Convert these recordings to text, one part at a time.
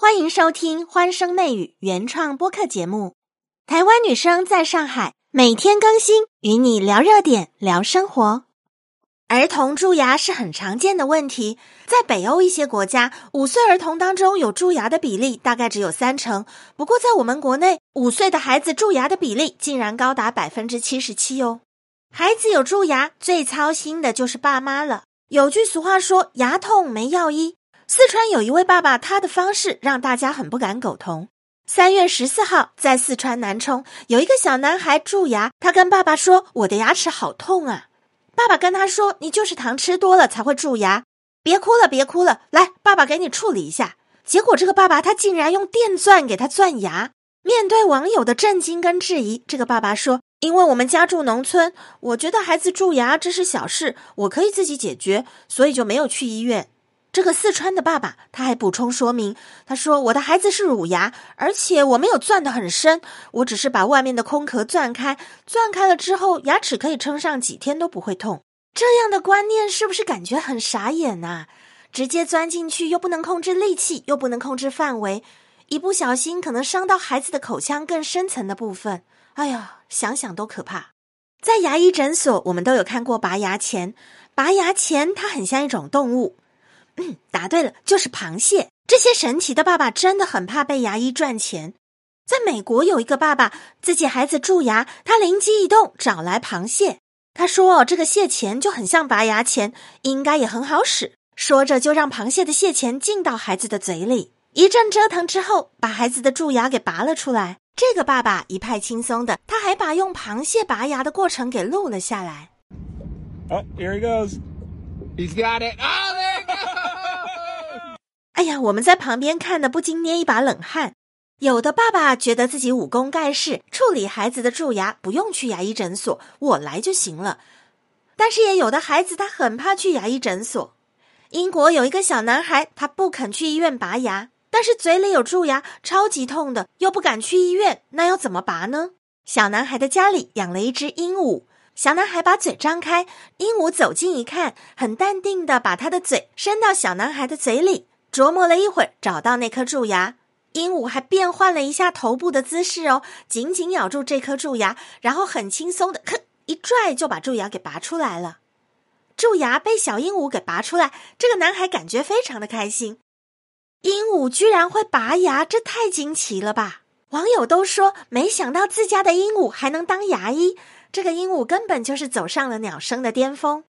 欢迎收听《欢声媚语》原创播客节目。台湾女生在上海每天更新，与你聊热点，聊生活。儿童蛀牙是很常见的问题，在北欧一些国家，五岁儿童当中有蛀牙的比例大概只有三成。不过，在我们国内，五岁的孩子蛀牙的比例竟然高达百分之七十七哦。孩子有蛀牙，最操心的就是爸妈了。有句俗话说：“牙痛没药医。”四川有一位爸爸，他的方式让大家很不敢苟同。三月十四号，在四川南充，有一个小男孩蛀牙，他跟爸爸说：“我的牙齿好痛啊！”爸爸跟他说：“你就是糖吃多了才会蛀牙，别哭了，别哭了，来，爸爸给你处理一下。”结果这个爸爸他竟然用电钻给他钻牙。面对网友的震惊跟质疑，这个爸爸说：“因为我们家住农村，我觉得孩子蛀牙这是小事，我可以自己解决，所以就没有去医院。”这个四川的爸爸他还补充说明，他说：“我的孩子是乳牙，而且我没有钻得很深，我只是把外面的空壳钻开，钻开了之后，牙齿可以撑上几天都不会痛。”这样的观念是不是感觉很傻眼呐？直接钻进去又不能控制力气，又不能控制范围，一不小心可能伤到孩子的口腔更深层的部分。哎呀，想想都可怕。在牙医诊所，我们都有看过拔牙钳，拔牙钳它很像一种动物。嗯，答对了，就是螃蟹。这些神奇的爸爸真的很怕被牙医赚钱。在美国有一个爸爸，自己孩子蛀牙，他灵机一动找来螃蟹。他说：“这个蟹钳就很像拔牙钳，应该也很好使。”说着就让螃蟹的蟹钳进到孩子的嘴里，一阵折腾之后，把孩子的蛀牙给拔了出来。这个爸爸一派轻松的，他还把用螃蟹拔牙的过程给录了下来。Oh, here he goes. He's got it. 哎呀，我们在旁边看的不禁捏一把冷汗。有的爸爸觉得自己武功盖世，处理孩子的蛀牙不用去牙医诊所，我来就行了。但是也有的孩子他很怕去牙医诊所。英国有一个小男孩，他不肯去医院拔牙，但是嘴里有蛀牙，超级痛的，又不敢去医院，那要怎么拔呢？小男孩的家里养了一只鹦鹉，小男孩把嘴张开，鹦鹉走近一看，很淡定的把他的嘴伸到小男孩的嘴里。琢磨了一会儿，找到那颗蛀牙，鹦鹉还变换了一下头部的姿势哦，紧紧咬住这颗蛀牙，然后很轻松的，吭一拽就把蛀牙给拔出来了。蛀牙被小鹦鹉给拔出来，这个男孩感觉非常的开心。鹦鹉居然会拔牙，这太惊奇了吧！网友都说，没想到自家的鹦鹉还能当牙医，这个鹦鹉根本就是走上了鸟生的巅峰。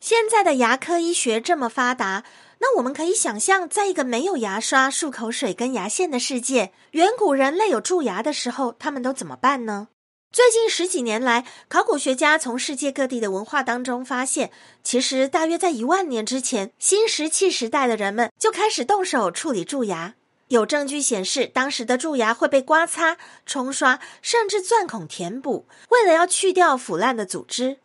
现在的牙科医学这么发达。那我们可以想象，在一个没有牙刷、漱口水跟牙线的世界，远古人类有蛀牙的时候，他们都怎么办呢？最近十几年来，考古学家从世界各地的文化当中发现，其实大约在一万年之前，新石器时代的人们就开始动手处理蛀牙。有证据显示，当时的蛀牙会被刮擦、冲刷，甚至钻孔填补，为了要去掉腐烂的组织。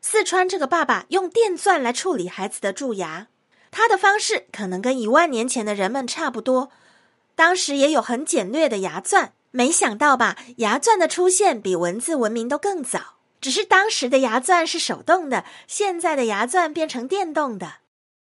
四川这个爸爸用电钻来处理孩子的蛀牙。他的方式可能跟一万年前的人们差不多，当时也有很简略的牙钻。没想到吧，牙钻的出现比文字文明都更早。只是当时的牙钻是手动的，现在的牙钻变成电动的。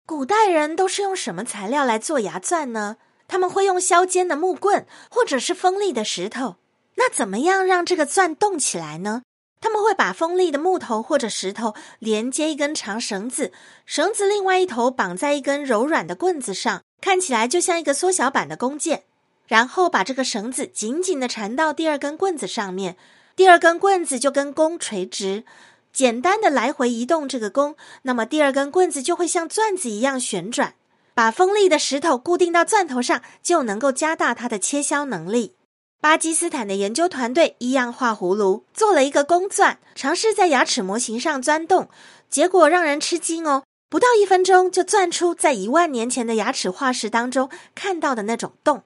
古代人都是用什么材料来做牙钻呢？他们会用削尖的木棍，或者是锋利的石头。那怎么样让这个钻动起来呢？他们会把锋利的木头或者石头连接一根长绳子，绳子另外一头绑在一根柔软的棍子上，看起来就像一个缩小版的弓箭。然后把这个绳子紧紧的缠到第二根棍子上面，第二根棍子就跟弓垂直，简单的来回移动这个弓，那么第二根棍子就会像钻子一样旋转。把锋利的石头固定到钻头上，就能够加大它的切削能力。巴基斯坦的研究团队一样画葫芦，做了一个公钻，尝试在牙齿模型上钻洞，结果让人吃惊哦！不到一分钟就钻出在一万年前的牙齿化石当中看到的那种洞。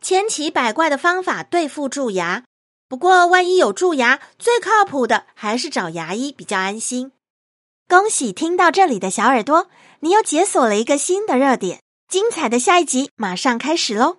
千奇百怪的方法对付蛀牙，不过万一有蛀牙，最靠谱的还是找牙医比较安心。恭喜听到这里的小耳朵，你又解锁了一个新的热点，精彩的下一集马上开始喽！